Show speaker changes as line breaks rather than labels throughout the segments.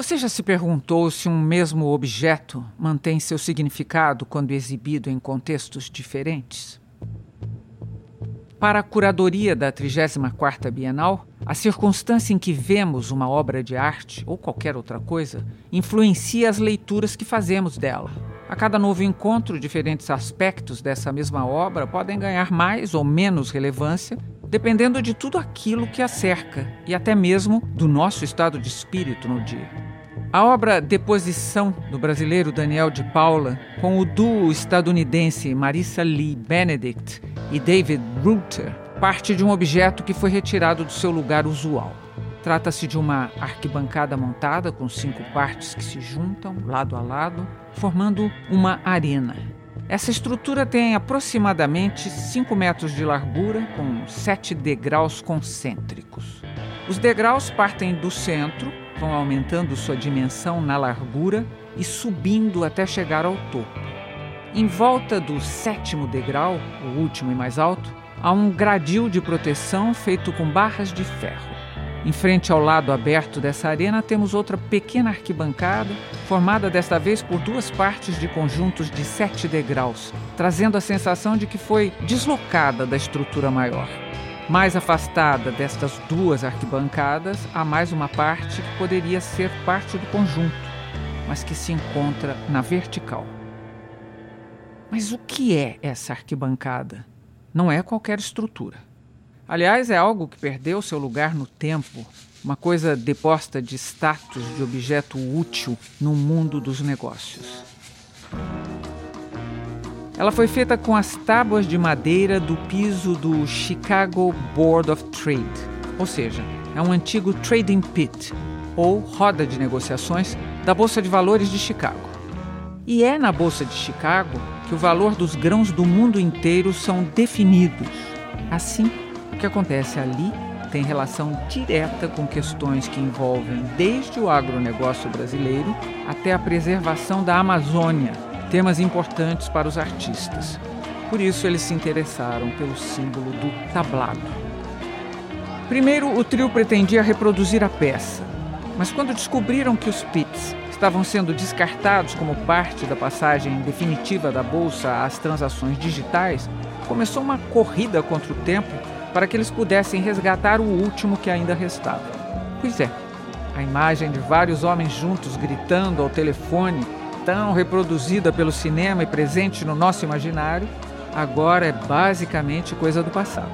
Você já se perguntou se um mesmo objeto mantém seu significado quando exibido em contextos diferentes? Para a curadoria da 34ª Bienal, a circunstância em que vemos uma obra de arte ou qualquer outra coisa influencia as leituras que fazemos dela. A cada novo encontro, diferentes aspectos dessa mesma obra podem ganhar mais ou menos relevância dependendo de tudo aquilo que a cerca e até mesmo do nosso estado de espírito no dia. A obra Deposição do brasileiro Daniel de Paula, com o duo estadunidense Marissa Lee Benedict e David Reuter, parte de um objeto que foi retirado do seu lugar usual. Trata-se de uma arquibancada montada com cinco partes que se juntam lado a lado, formando uma arena. Essa estrutura tem aproximadamente 5 metros de largura, com sete degraus concêntricos. Os degraus partem do centro vão aumentando sua dimensão na largura e subindo até chegar ao topo. Em volta do sétimo degrau, o último e mais alto, há um gradil de proteção feito com barras de ferro. Em frente ao lado aberto dessa arena temos outra pequena arquibancada, formada desta vez por duas partes de conjuntos de sete degraus, trazendo a sensação de que foi deslocada da estrutura maior. Mais afastada destas duas arquibancadas, há mais uma parte que poderia ser parte do conjunto, mas que se encontra na vertical. Mas o que é essa arquibancada? Não é qualquer estrutura. Aliás, é algo que perdeu seu lugar no tempo, uma coisa deposta de status de objeto útil no mundo dos negócios. Ela foi feita com as tábuas de madeira do piso do Chicago Board of Trade, ou seja, é um antigo trading pit, ou roda de negociações da Bolsa de Valores de Chicago. E é na Bolsa de Chicago que o valor dos grãos do mundo inteiro são definidos. Assim, o que acontece ali tem relação direta com questões que envolvem desde o agronegócio brasileiro até a preservação da Amazônia temas importantes para os artistas. Por isso, eles se interessaram pelo símbolo do tablado. Primeiro, o trio pretendia reproduzir a peça, mas quando descobriram que os pits estavam sendo descartados como parte da passagem definitiva da bolsa às transações digitais, começou uma corrida contra o tempo para que eles pudessem resgatar o último que ainda restava. Pois é, a imagem de vários homens juntos gritando ao telefone tão reproduzida pelo cinema e presente no nosso imaginário, agora é basicamente coisa do passado.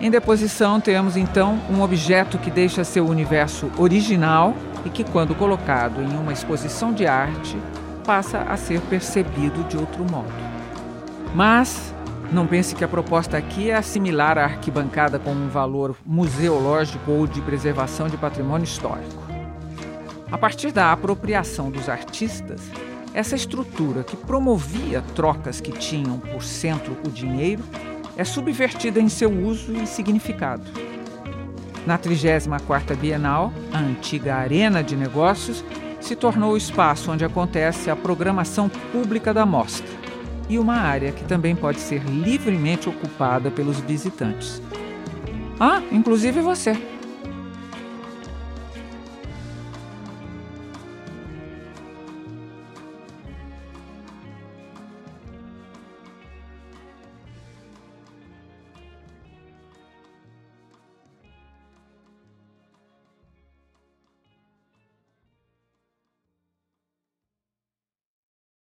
Em deposição, temos então um objeto que deixa seu universo original e que, quando colocado em uma exposição de arte, passa a ser percebido de outro modo. Mas não pense que a proposta aqui é assimilar a arquibancada com um valor museológico ou de preservação de patrimônio histórico. A partir da apropriação dos artistas, essa estrutura que promovia trocas que tinham por centro o dinheiro é subvertida em seu uso e significado. Na 34ª Bienal, a antiga arena de negócios se tornou o espaço onde acontece a programação pública da mostra e uma área que também pode ser livremente ocupada pelos visitantes. Ah, inclusive você.